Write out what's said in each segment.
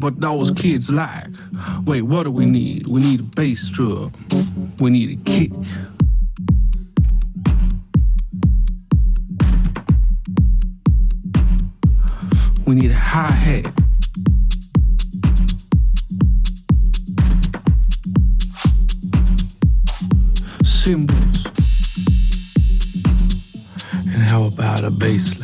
what those kids like. Wait, what do we need? We need a bass drum. We need a kick. We need a hi hat. Cymbals. And how about a bass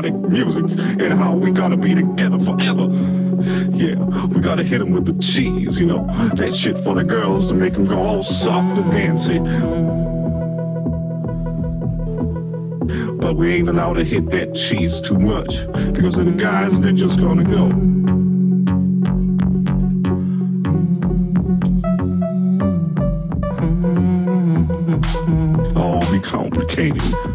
electronic music and how we gotta be together forever. Yeah, we gotta hit him with the cheese, you know, that shit for the girls to make them go all soft and fancy. But we ain't allowed to hit that cheese too much because then the guys they're just gonna go. All be complicated.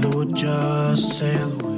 I would just sail away.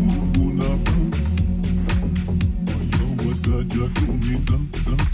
Dum, dum, dum, dum.